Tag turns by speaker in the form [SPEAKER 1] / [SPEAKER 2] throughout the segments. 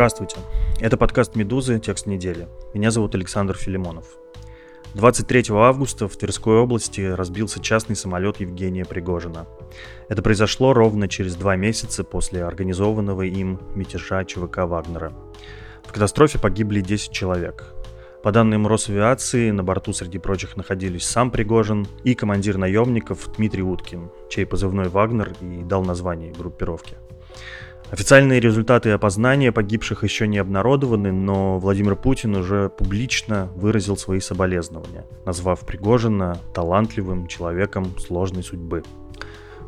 [SPEAKER 1] Здравствуйте. Это подкаст «Медузы. Текст недели». Меня зовут Александр Филимонов. 23 августа в Тверской области разбился частный самолет Евгения Пригожина. Это произошло ровно через два месяца после организованного им мятежа ЧВК «Вагнера». В катастрофе погибли 10 человек. По данным Росавиации, на борту среди прочих находились сам Пригожин и командир наемников Дмитрий Уткин, чей позывной «Вагнер» и дал название группировке. Официальные результаты опознания погибших еще не обнародованы, но Владимир Путин уже публично выразил свои соболезнования, назвав Пригожина талантливым человеком сложной судьбы.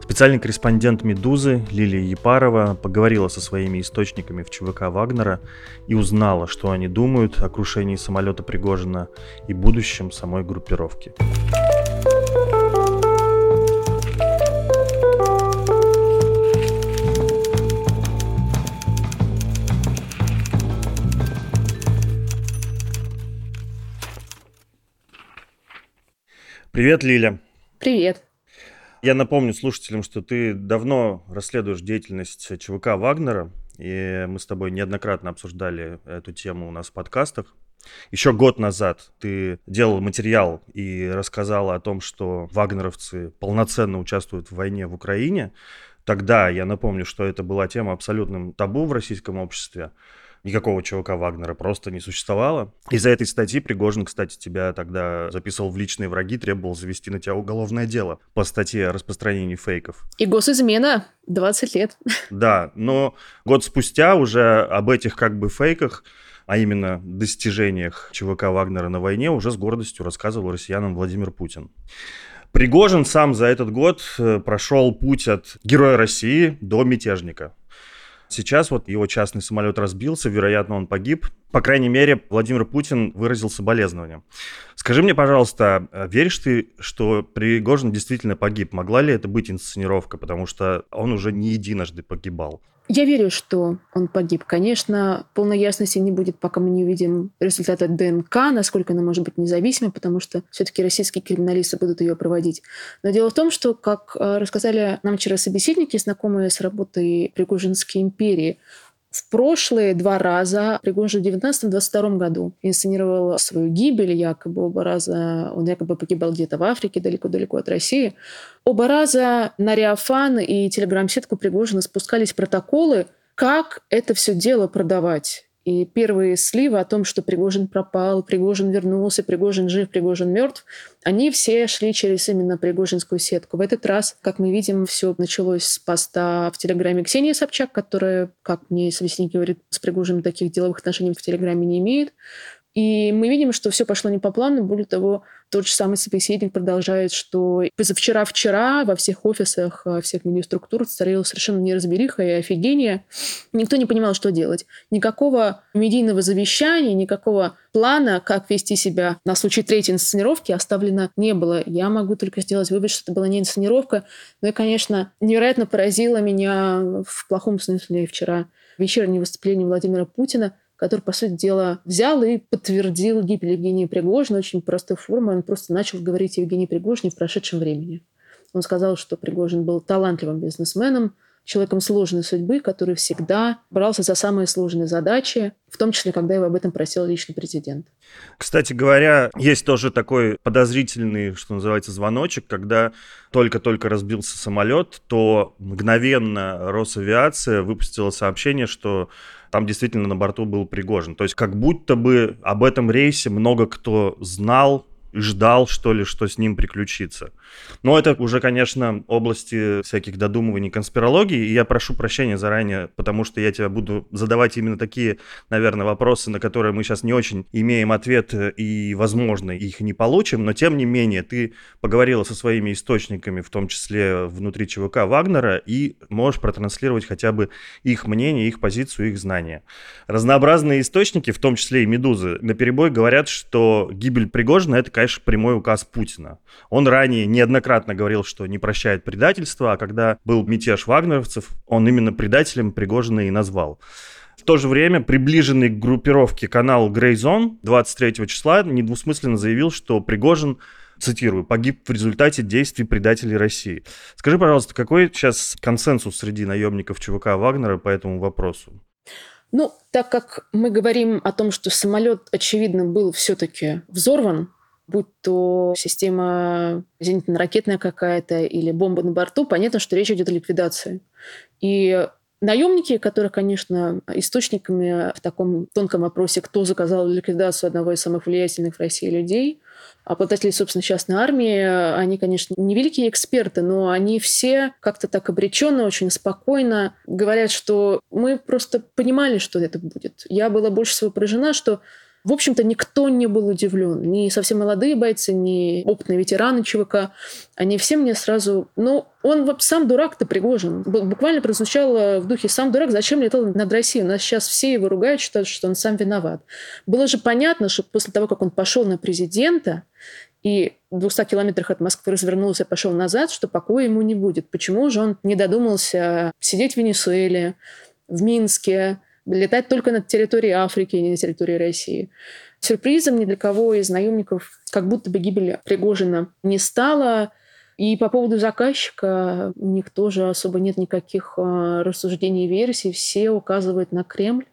[SPEAKER 1] Специальный корреспондент «Медузы» Лилия Епарова поговорила со своими источниками в ЧВК Вагнера и узнала, что они думают о крушении самолета Пригожина и будущем самой группировки. Привет, Лиля.
[SPEAKER 2] Привет.
[SPEAKER 1] Я напомню слушателям, что ты давно расследуешь деятельность ЧВК Вагнера, и мы с тобой неоднократно обсуждали эту тему у нас в подкастах. Еще год назад ты делал материал и рассказал о том, что вагнеровцы полноценно участвуют в войне в Украине. Тогда я напомню, что это была тема абсолютным табу в российском обществе никакого ЧВК Вагнера просто не существовало. Из-за этой статьи Пригожин, кстати, тебя тогда записывал в личные враги, требовал завести на тебя уголовное дело по статье о распространении фейков.
[SPEAKER 2] И госизмена 20 лет.
[SPEAKER 1] Да, но год спустя уже об этих как бы фейках а именно достижениях ЧВК Вагнера на войне, уже с гордостью рассказывал россиянам Владимир Путин. Пригожин сам за этот год э, прошел путь от героя России до мятежника. Сейчас вот его частный самолет разбился, вероятно, он погиб. По крайней мере, Владимир Путин выразил соболезнования. Скажи мне, пожалуйста, а веришь ты, что Пригожин действительно погиб? Могла ли это быть инсценировка? Потому что он уже не единожды погибал.
[SPEAKER 2] Я верю, что он погиб. Конечно, полной ясности не будет, пока мы не увидим результаты ДНК, насколько она может быть независимой, потому что все-таки российские криминалисты будут ее проводить. Но дело в том, что, как э, рассказали нам вчера собеседники, знакомые с работой Пригожинской империи, в прошлые два раза Пригожин в 19-22 году инсценировал свою гибель, якобы оба раза он якобы погибал где-то в Африке, далеко-далеко от России. Оба раза на Реофан и телеграм-сетку Пригожина спускались протоколы, как это все дело продавать. И первые сливы о том, что Пригожин пропал, Пригожин вернулся, Пригожин жив, Пригожин мертв, они все шли через именно Пригожинскую сетку. В этот раз, как мы видим, все началось с поста в Телеграме Ксении Собчак, которая, как мне собеседник говорит, с Пригожиным таких деловых отношений в Телеграме не имеет. И мы видим, что все пошло не по плану. Более того, тот же самый собеседник продолжает, что позавчера-вчера во всех офисах, во всех медиаструктур царила совершенно неразбериха и офигение. Никто не понимал, что делать. Никакого медийного завещания, никакого плана, как вести себя на случай третьей инсценировки, оставлено не было. Я могу только сделать вывод, что это была не инсценировка. Но и, конечно, невероятно поразило меня в плохом смысле вчера вечернее выступление Владимира Путина, который, по сути дела, взял и подтвердил гибель Евгения Пригожина очень простой формой. Он просто начал говорить о Евгении Пригожине в прошедшем времени. Он сказал, что Пригожин был талантливым бизнесменом, человеком сложной судьбы, который всегда брался за самые сложные задачи, в том числе, когда его об этом просил личный президент.
[SPEAKER 1] Кстати говоря, есть тоже такой подозрительный, что называется, звоночек, когда только-только разбился самолет, то мгновенно Росавиация выпустила сообщение, что там действительно на борту был Пригожин. То есть как будто бы об этом рейсе много кто знал, ждал, что ли, что с ним приключится. Но это уже, конечно, области всяких додумываний конспирологии, и я прошу прощения заранее, потому что я тебя буду задавать именно такие, наверное, вопросы, на которые мы сейчас не очень имеем ответ и, возможно, их не получим, но тем не менее ты поговорила со своими источниками, в том числе внутри ЧВК Вагнера, и можешь протранслировать хотя бы их мнение, их позицию, их знания. Разнообразные источники, в том числе и «Медузы», на перебой говорят, что гибель Пригожина — это, конечно, прямой указ Путина. Он ранее неоднократно говорил, что не прощает предательства, а когда был мятеж вагнеровцев, он именно предателем Пригожина и назвал. В то же время приближенный к группировке канал Zone 23 числа недвусмысленно заявил, что Пригожин цитирую, погиб в результате действий предателей России. Скажи, пожалуйста, какой сейчас консенсус среди наемников ЧВК Вагнера по этому вопросу?
[SPEAKER 2] Ну, так как мы говорим о том, что самолет, очевидно, был все-таки взорван, будь то система зенитно-ракетная какая-то или бомба на борту, понятно, что речь идет о ликвидации. И Наемники, которые, конечно, источниками в таком тонком вопросе, кто заказал ликвидацию одного из самых влиятельных в России людей, обладатели, собственно, частной армии, они, конечно, не великие эксперты, но они все как-то так обреченно, очень спокойно говорят, что мы просто понимали, что это будет. Я была больше всего поражена, что в общем-то, никто не был удивлен. Ни совсем молодые бойцы, ни опытные ветераны ЧВК. Они все мне сразу... Ну, он сам дурак-то Пригожин. Буквально прозвучало в духе «сам дурак, зачем летал над Россией?» Нас сейчас все его ругают, считают, что он сам виноват. Было же понятно, что после того, как он пошел на президента, и в 200 километрах от Москвы развернулся и пошел назад, что покоя ему не будет. Почему же он не додумался сидеть в Венесуэле, в Минске, летать только над территорией Африки, не на территории России. Сюрпризом ни для кого из наемников как будто бы гибель Пригожина не стала. И по поводу заказчика у них тоже особо нет никаких а, рассуждений и версий. Все указывают на Кремль.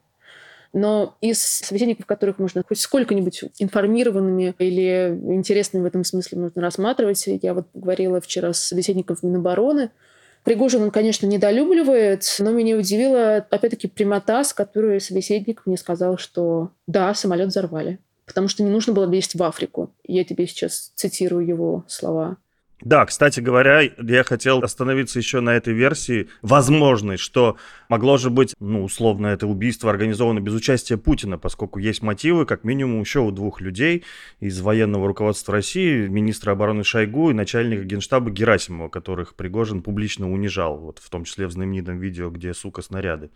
[SPEAKER 2] Но из собеседников, которых можно хоть сколько-нибудь информированными или интересными в этом смысле можно рассматривать, я вот говорила вчера с собеседником Минобороны, Пригожин он, конечно, недолюбливает, но меня удивила, опять-таки, прямота, с которой собеседник мне сказал, что да, самолет взорвали, потому что не нужно было лезть в Африку. Я тебе сейчас цитирую его слова.
[SPEAKER 1] Да, кстати говоря, я хотел остановиться еще на этой версии возможной, что могло же быть, ну, условно, это убийство организовано без участия Путина, поскольку есть мотивы, как минимум, еще у двух людей из военного руководства России, министра обороны Шойгу и начальника генштаба Герасимова, которых Пригожин публично унижал, вот в том числе в знаменитом видео, где, сука, снаряды.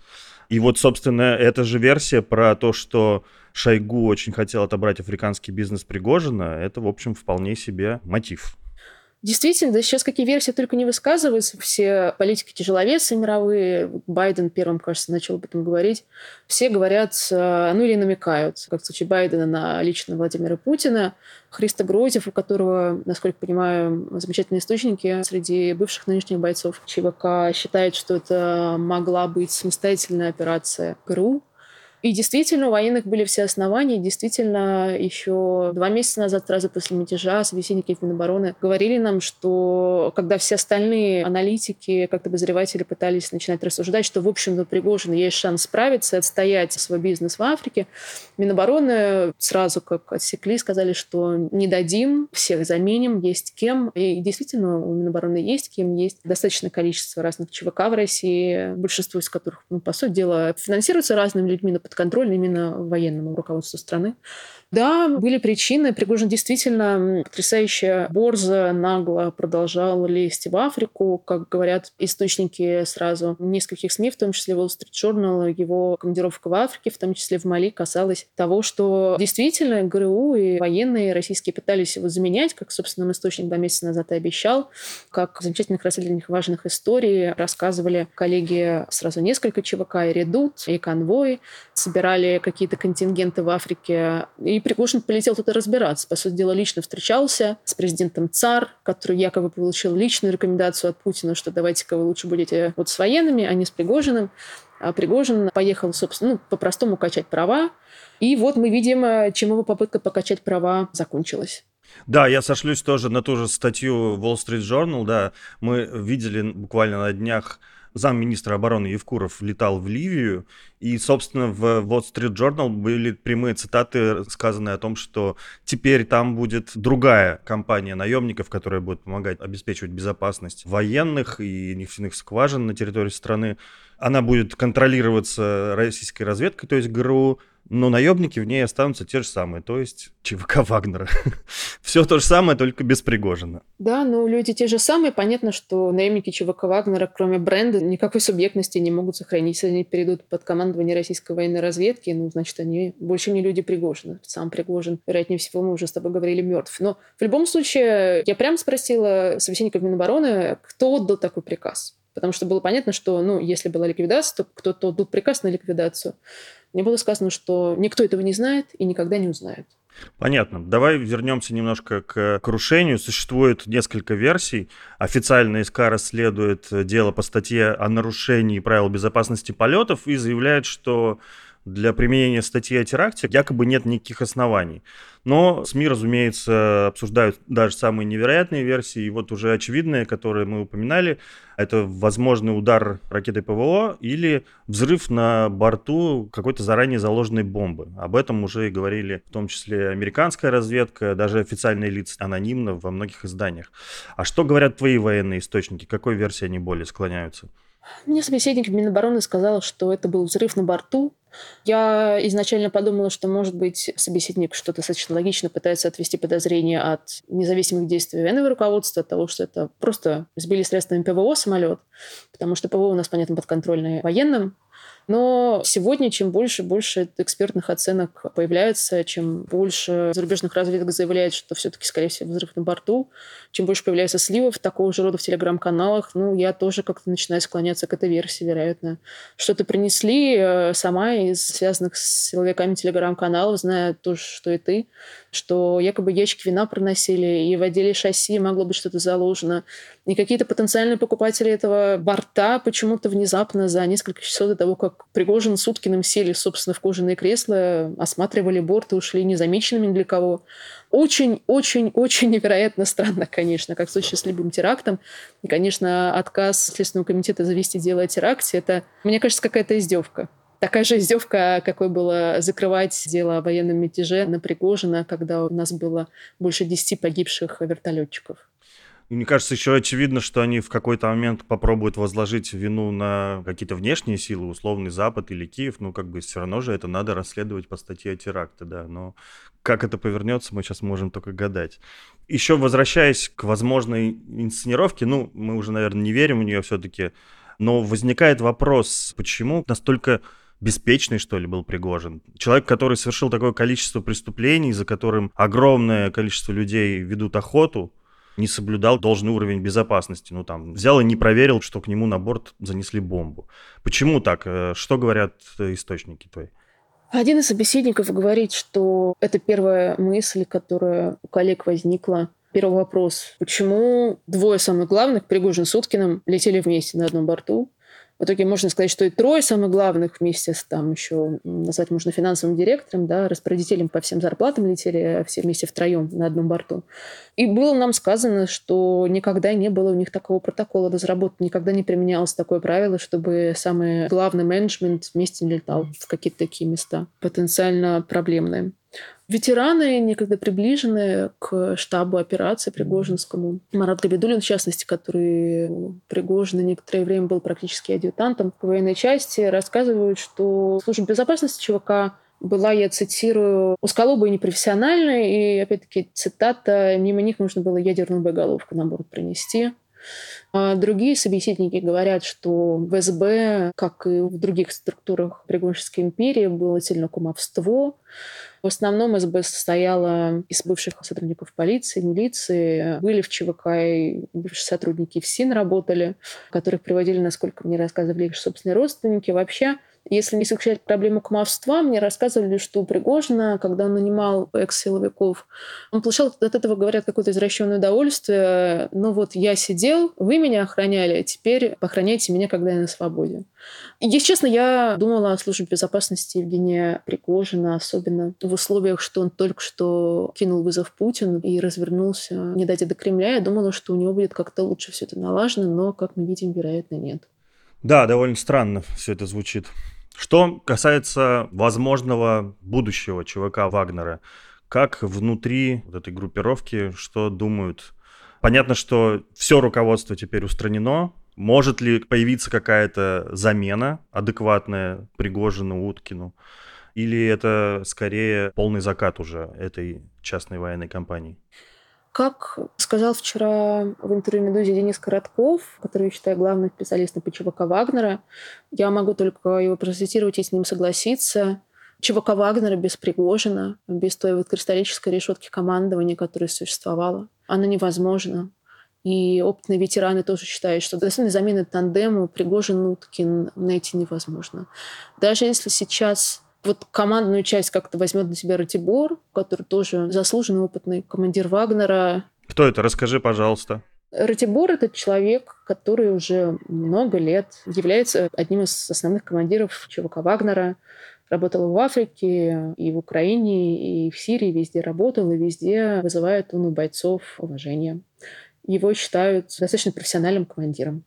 [SPEAKER 1] И вот, собственно, эта же версия про то, что Шойгу очень хотел отобрать африканский бизнес Пригожина, это, в общем, вполне себе мотив.
[SPEAKER 2] Действительно, да сейчас какие версии только не высказываются. Все политики-тяжеловесы мировые, Байден первым, кажется, начал об этом говорить, все говорят, э, ну или намекают, как в случае Байдена, на лично Владимира Путина. Христа Грозев, у которого, насколько понимаю, замечательные источники среди бывших нынешних бойцов ЧВК, считает, что это могла быть самостоятельная операция ГРУ, и действительно, у военных были все основания. Действительно, еще два месяца назад, сразу после мятежа, собеседники Минобороны говорили нам, что когда все остальные аналитики, как-то обозреватели пытались начинать рассуждать, что, в общем-то, Пригожин есть шанс справиться, отстоять свой бизнес в Африке, Минобороны сразу как отсекли, сказали, что не дадим, всех заменим, есть кем. И действительно, у Минобороны есть кем, есть достаточное количество разных ЧВК в России, большинство из которых, ну, по сути дела, финансируются разными людьми, но под контроль именно военному руководству страны. Да, были причины. Пригожин действительно потрясающе борзо, нагло продолжал лезть в Африку. Как говорят источники сразу нескольких СМИ, в том числе Wall Street Journal, его командировка в Африке, в том числе в Мали, касалась того, что действительно ГРУ и военные российские пытались его заменять, как, собственно, источник два месяца назад и обещал, как замечательных расследованиях важных историй рассказывали коллеги сразу несколько ЧВК, и Редут, и Конвой, собирали какие-то контингенты в Африке, и Пригожин полетел туда разбираться. По сути дела, лично встречался с президентом ЦАР, который якобы получил личную рекомендацию от Путина, что давайте-ка вы лучше будете вот с военными, а не с Пригожиным. А Пригожин поехал, собственно, ну, по-простому качать права. И вот мы видим, чем его попытка покачать права закончилась.
[SPEAKER 1] Да, я сошлюсь тоже на ту же статью Wall Street Journal, да. Мы видели буквально на днях замминистра обороны Евкуров летал в Ливию, и, собственно, в Wall Street Journal были прямые цитаты, сказанные о том, что теперь там будет другая компания наемников, которая будет помогать обеспечивать безопасность военных и нефтяных скважин на территории страны. Она будет контролироваться российской разведкой, то есть ГРУ, но наемники в ней останутся те же самые, то есть ЧВК Вагнера. Все то же самое, только без Пригожина.
[SPEAKER 2] Да, но люди те же самые. Понятно, что наемники ЧВК Вагнера, кроме бренда, никакой субъектности не могут сохранить. Если они перейдут под командование российской военной разведки, ну, значит, они больше не люди Пригожина. Сам Пригожин, вероятнее всего, мы уже с тобой говорили, мертв. Но в любом случае, я прям спросила собеседников Минобороны, кто отдал такой приказ. Потому что было понятно, что, ну, если была ликвидация, то кто-то отдал приказ на ликвидацию. Мне было сказано, что никто этого не знает и никогда не узнает.
[SPEAKER 1] Понятно. Давай вернемся немножко к крушению. Существует несколько версий. Официально СК расследует дело по статье о нарушении правил безопасности полетов и заявляет, что для применения статьи о теракте якобы нет никаких оснований. Но СМИ, разумеется, обсуждают даже самые невероятные версии. И вот уже очевидные, которые мы упоминали, это возможный удар ракетой ПВО или взрыв на борту какой-то заранее заложенной бомбы. Об этом уже и говорили в том числе американская разведка, даже официальные лица анонимно во многих изданиях. А что говорят твои военные источники? Какой версии они более склоняются?
[SPEAKER 2] Мне собеседник Минобороны сказал, что это был взрыв на борту. Я изначально подумала, что, может быть, собеседник что-то достаточно логично пытается отвести подозрение от независимых действий военного руководства, от того, что это просто сбили средствами ПВО самолет, потому что ПВО у нас, понятно, подконтрольный военным, но сегодня, чем больше больше экспертных оценок появляется, чем больше зарубежных разведок заявляет, что все-таки, скорее всего, взрыв на борту, чем больше появляется сливов такого же рода в телеграм-каналах, ну, я тоже как-то начинаю склоняться к этой версии, вероятно. Что-то принесли э, сама из связанных с силовиками телеграм-каналов, зная то, что и ты, что якобы ящики вина проносили, и в отделе шасси могло быть что-то заложено. И какие-то потенциальные покупатели этого борта почему-то внезапно за несколько часов до того, как Пригожин с Уткиным сели, собственно, в кожаные кресла, осматривали борт и ушли незамеченными для кого. Очень-очень-очень невероятно странно, конечно, как в случае с любым терактом. И, конечно, отказ Следственного комитета завести дело о теракте, это, мне кажется, какая-то издевка. Такая же издевка, какой было закрывать дело о военном мятеже на Пригожина, когда у нас было больше 10 погибших вертолетчиков.
[SPEAKER 1] И мне кажется, еще очевидно, что они в какой-то момент попробуют возложить вину на какие-то внешние силы, условный Запад или Киев. Ну, как бы все равно же это надо расследовать по статье о теракте, да. Но как это повернется, мы сейчас можем только гадать. Еще возвращаясь к возможной инсценировке, ну, мы уже, наверное, не верим в нее все-таки, но возникает вопрос, почему настолько беспечный, что ли, был Пригожин. Человек, который совершил такое количество преступлений, за которым огромное количество людей ведут охоту, не соблюдал должный уровень безопасности. Ну, там, взял и не проверил, что к нему на борт занесли бомбу. Почему так? Э, что говорят источники твои?
[SPEAKER 2] Один из собеседников говорит, что это первая мысль, которая у коллег возникла. Первый вопрос. Почему двое самых главных, Пригожин с Уткиным, летели вместе на одном борту? В итоге можно сказать, что и трое самых главных вместе с там еще назвать можно финансовым директором, да, распорядителем по всем зарплатам летели все вместе втроем на одном борту. И было нам сказано, что никогда не было у них такого протокола разработки, никогда не применялось такое правило, чтобы самый главный менеджмент вместе не летал в какие-то такие места потенциально проблемные. Ветераны, некогда приближенные к штабу операции Пригожинскому. Марат Габидулин, в частности, который Пригожин некоторое время был практически адъютантом в военной части, рассказывают, что служба безопасности ЧВК была, я цитирую, узколобой и непрофессиональной, и, опять-таки, цитата, мимо них нужно было ядерную боеголовку на борт принести. А другие собеседники говорят, что в СБ, как и в других структурах Пригожинской империи, было сильно кумовство, в основном СБ состояла из бывших сотрудников полиции, милиции. Были в ЧВК и бывшие сотрудники ФСИН работали, которых приводили, насколько мне рассказывали их собственные родственники. Вообще если не исключать проблему кумовства, мне рассказывали, что у Пригожина, когда он нанимал экс-силовиков, он получал от этого, говорят, какое-то извращенное удовольствие. Ну вот я сидел, вы меня охраняли, теперь охраняйте меня, когда я на свободе. Если честно, я думала о службе безопасности Евгения Пригожина, особенно в условиях, что он только что кинул вызов Путину и развернулся не дать до Кремля. Я думала, что у него будет как-то лучше все это налажено, но, как мы видим, вероятно, нет.
[SPEAKER 1] Да, довольно странно все это звучит. Что касается возможного будущего ЧВК Вагнера, как внутри вот этой группировки, что думают? Понятно, что все руководство теперь устранено. Может ли появиться какая-то замена адекватная Пригожину, Уткину? Или это скорее полный закат уже этой частной военной компании?
[SPEAKER 2] Как сказал вчера в интервью «Медузе» Денис Коротков, который, я считаю, главным специалистом по ЧВК Вагнера, я могу только его процитировать и с ним согласиться. ЧВК Вагнера без Пригожина, без той вот кристаллической решетки командования, которая существовала, она невозможна. И опытные ветераны тоже считают, что достойной замены тандему Пригожин-Уткин найти невозможно. Даже если сейчас вот командную часть как-то возьмет на себя Ратибор, который тоже заслуженный опытный командир Вагнера.
[SPEAKER 1] Кто это? Расскажи, пожалуйста.
[SPEAKER 2] Ратибор – это человек, который уже много лет является одним из основных командиров ЧВК Вагнера. Работала в Африке, и в Украине, и в Сирии, везде работал, и везде вызывает он у бойцов уважение. Его считают достаточно профессиональным командиром.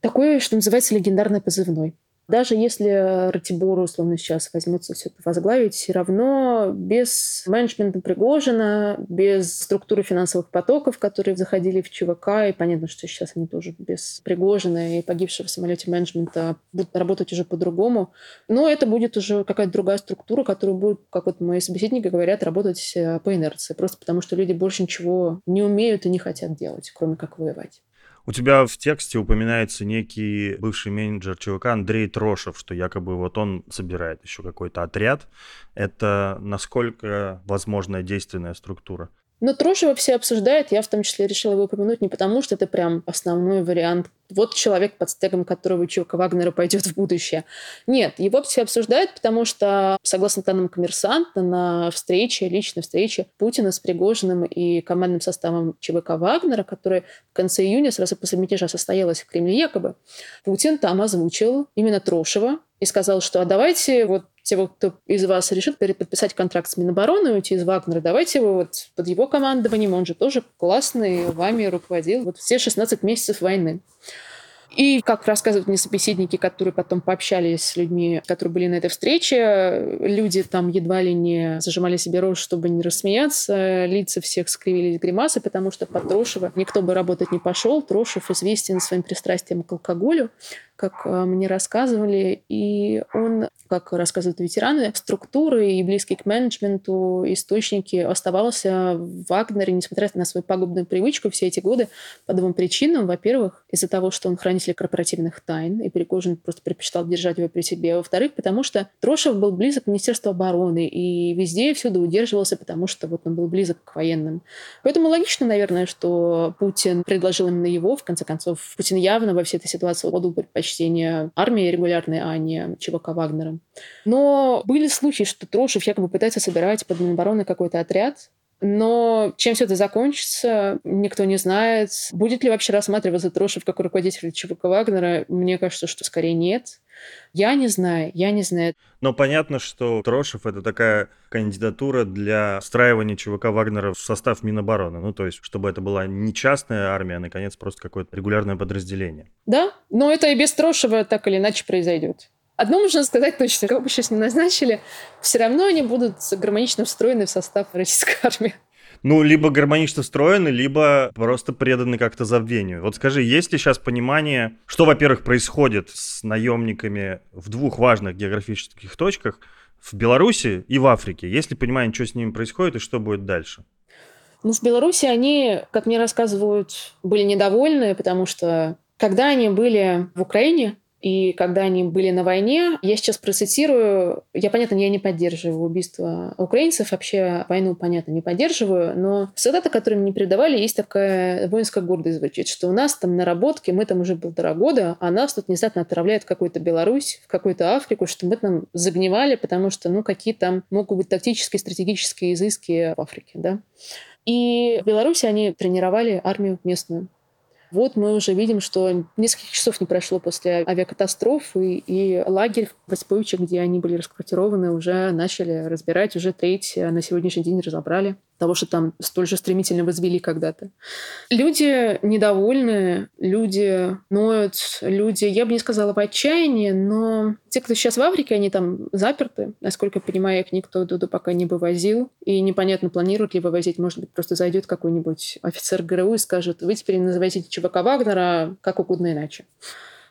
[SPEAKER 2] Такой, что называется, легендарный позывной. Даже если Ратибор, условно, сейчас возьмется все это возглавить, все равно без менеджмента Пригожина, без структуры финансовых потоков, которые заходили в ЧВК, и понятно, что сейчас они тоже без Пригожина и погибшего в самолете менеджмента будут работать уже по-другому. Но это будет уже какая-то другая структура, которая будет, как вот мои собеседники говорят, работать э, по инерции. Просто потому, что люди больше ничего не умеют и не хотят делать, кроме как воевать.
[SPEAKER 1] У тебя в тексте упоминается некий бывший менеджер ЧВК Андрей Трошев, что якобы вот он собирает еще какой-то отряд. Это насколько возможная действенная структура?
[SPEAKER 2] Но Трошева все обсуждают, я в том числе решила его упомянуть не потому, что это прям основной вариант. Вот человек, под стегом которого Чука Вагнера пойдет в будущее. Нет, его все обсуждают, потому что, согласно данным коммерсанта, на встрече, личной встрече Путина с Пригожиным и командным составом ЧВК Вагнера, которая в конце июня, сразу после мятежа, состоялась в Кремле якобы, Путин там озвучил именно Трошева и сказал, что а давайте вот те, кто из вас решит подписать контракт с Минобороны, уйти из Вагнера, давайте его вот под его командованием, он же тоже классный, вами руководил вот все 16 месяцев войны. И, как рассказывают мне собеседники, которые потом пообщались с людьми, которые были на этой встрече, люди там едва ли не зажимали себе рот, чтобы не рассмеяться. Лица всех скривились гримасы, потому что под Трошева никто бы работать не пошел. Трошев известен своим пристрастием к алкоголю как э, мне рассказывали, и он, как рассказывают ветераны, структуры и близкий к менеджменту источники оставался в Вагнере, несмотря на свою пагубную привычку все эти годы по двум причинам. Во-первых, из-за того, что он хранитель корпоративных тайн, и Пригожин просто предпочитал держать его при себе. Во-вторых, потому что Трошев был близок к Министерству обороны и везде и всюду удерживался, потому что вот он был близок к военным. Поэтому логично, наверное, что Путин предложил именно его. В конце концов, Путин явно во всей этой ситуации отдал предпочтение предпочтение армии регулярной, а не ЧВК Вагнера. Но были случаи, что Трошев якобы пытается собирать под Минобороны какой-то отряд, но чем все это закончится, никто не знает. Будет ли вообще рассматриваться Трошев как руководитель ЧВК Вагнера? Мне кажется, что скорее нет. Я не знаю, я не знаю.
[SPEAKER 1] Но понятно, что Трошев — это такая кандидатура для встраивания ЧВК Вагнера в состав Минобороны. Ну, то есть, чтобы это была не частная армия, а, наконец, просто какое-то регулярное подразделение.
[SPEAKER 2] Да, но это и без Трошева так или иначе произойдет. Одно можно сказать точно, как бы сейчас не назначили, все равно они будут гармонично встроены в состав российской армии
[SPEAKER 1] ну, либо гармонично встроены, либо просто преданы как-то забвению. Вот скажи, есть ли сейчас понимание, что, во-первых, происходит с наемниками в двух важных географических точках, в Беларуси и в Африке? Есть ли понимание, что с ними происходит и что будет дальше?
[SPEAKER 2] Ну, в Беларуси они, как мне рассказывают, были недовольны, потому что когда они были в Украине, и когда они были на войне, я сейчас процитирую, я, понятно, я не поддерживаю убийство украинцев, вообще войну, понятно, не поддерживаю, но солдаты, которые мне передавали, есть такая воинская гордость звучит, что у нас там наработки, мы там уже полтора года, а нас тут внезапно отправляют в какую-то Беларусь, в какую-то Африку, что мы там загнивали, потому что, ну, какие там могут быть тактические, стратегические изыски в Африке, да. И в Беларуси они тренировали армию местную. Вот мы уже видим, что несколько часов не прошло после авиакатастрофы, и лагерь в Воспойче, где они были расквартированы, уже начали разбирать, уже треть на сегодняшний день разобрали того, что там столь же стремительно возвели когда-то. Люди недовольны, люди ноют, люди, я бы не сказала в отчаянии, но те, кто сейчас в Африке, они там заперты. Насколько я понимаю, их никто туда пока не вывозил. И непонятно, планируют ли вывозить. Может быть, просто зайдет какой-нибудь офицер ГРУ и скажет, вы теперь называйте ЧВК Вагнера как угодно иначе.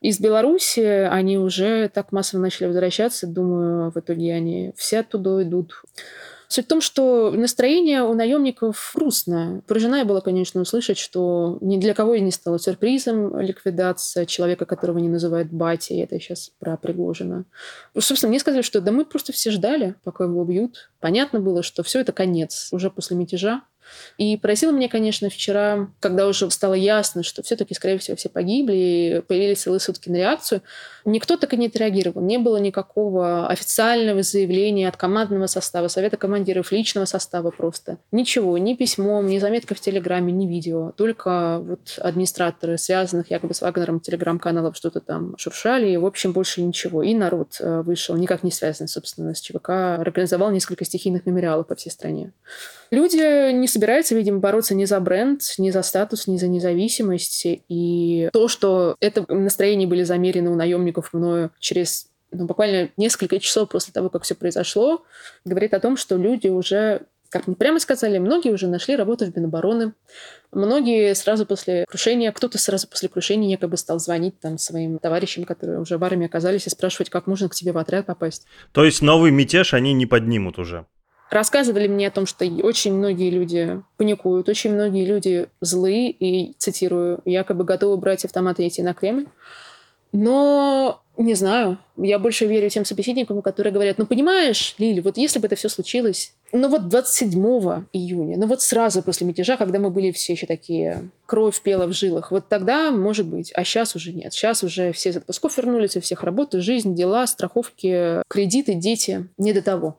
[SPEAKER 2] Из Беларуси они уже так массово начали возвращаться. Думаю, в итоге они все оттуда идут. Суть в том, что настроение у наемников грустное. Поражена была, конечно, услышать, что ни для кого и не стало сюрпризом ликвидация человека, которого не называют батей. Это сейчас про Пригожина. Собственно, мне сказали, что да мы просто все ждали, пока его убьют. Понятно было, что все это конец. Уже после мятежа И поразило меня, конечно, вчера, когда уже стало ясно, что все-таки, скорее всего, все погибли, и появились целые сутки на реакцию, никто так и не отреагировал. Не было никакого официального заявления от командного состава, совета командиров, личного состава просто. Ничего, ни письмом, ни заметка в Телеграме, ни видео. Только вот администраторы связанных якобы с Вагнером телеграм-каналов что-то там шуршали, и, в общем, больше ничего. И народ э, вышел, никак не связанный, собственно, с ЧВК, организовал несколько стихийных мемориалов по всей стране. Люди не собираются, видимо, бороться ни за бренд, ни за статус, ни за независимость. И то, что это настроения были замерены у наемников мною через ну, буквально несколько часов после того, как все произошло, говорит о том, что люди уже как мне прямо сказали, многие уже нашли работу в Минобороны. Многие сразу после крушения, кто-то сразу после крушения якобы стал звонить там своим товарищам, которые уже в армии оказались, и спрашивать, как можно к тебе в отряд попасть.
[SPEAKER 1] То есть новый мятеж они не поднимут уже?
[SPEAKER 2] Рассказывали мне о том, что очень многие люди паникуют, очень многие люди злые и, цитирую, якобы готовы брать автоматы и идти на Кремль. Но не знаю, я больше верю тем собеседникам, которые говорят, ну понимаешь, Лили, вот если бы это все случилось, ну вот 27 июня, ну вот сразу после мятежа, когда мы были все еще такие, кровь пела в жилах, вот тогда может быть, а сейчас уже нет. Сейчас уже все из отпусков вернулись, у всех работа, жизнь, дела, страховки, кредиты, дети, не до того.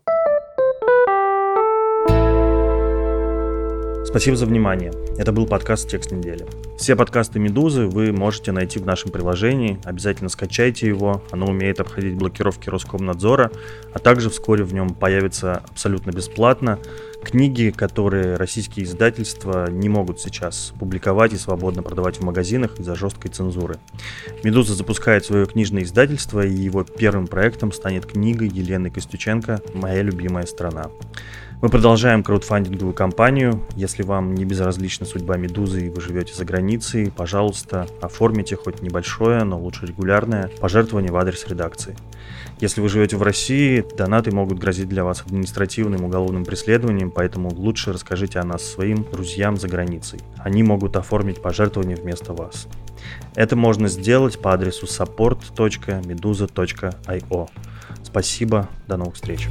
[SPEAKER 1] Спасибо за внимание. Это был подкаст «Текст недели». Все подкасты «Медузы» вы можете найти в нашем приложении. Обязательно скачайте его. Оно умеет обходить блокировки Роскомнадзора, а также вскоре в нем появится абсолютно бесплатно книги, которые российские издательства не могут сейчас публиковать и свободно продавать в магазинах из-за жесткой цензуры. «Медуза» запускает свое книжное издательство, и его первым проектом станет книга Елены Костюченко «Моя любимая страна». Мы продолжаем краудфандинговую кампанию. Если вам не безразлична судьба Медузы и вы живете за границей, пожалуйста, оформите хоть небольшое, но лучше регулярное пожертвование в адрес редакции. Если вы живете в России, донаты могут грозить для вас административным уголовным преследованием, поэтому лучше расскажите о нас своим друзьям за границей. Они могут оформить пожертвование вместо вас. Это можно сделать по адресу support.meduza.io. Спасибо, до новых встреч.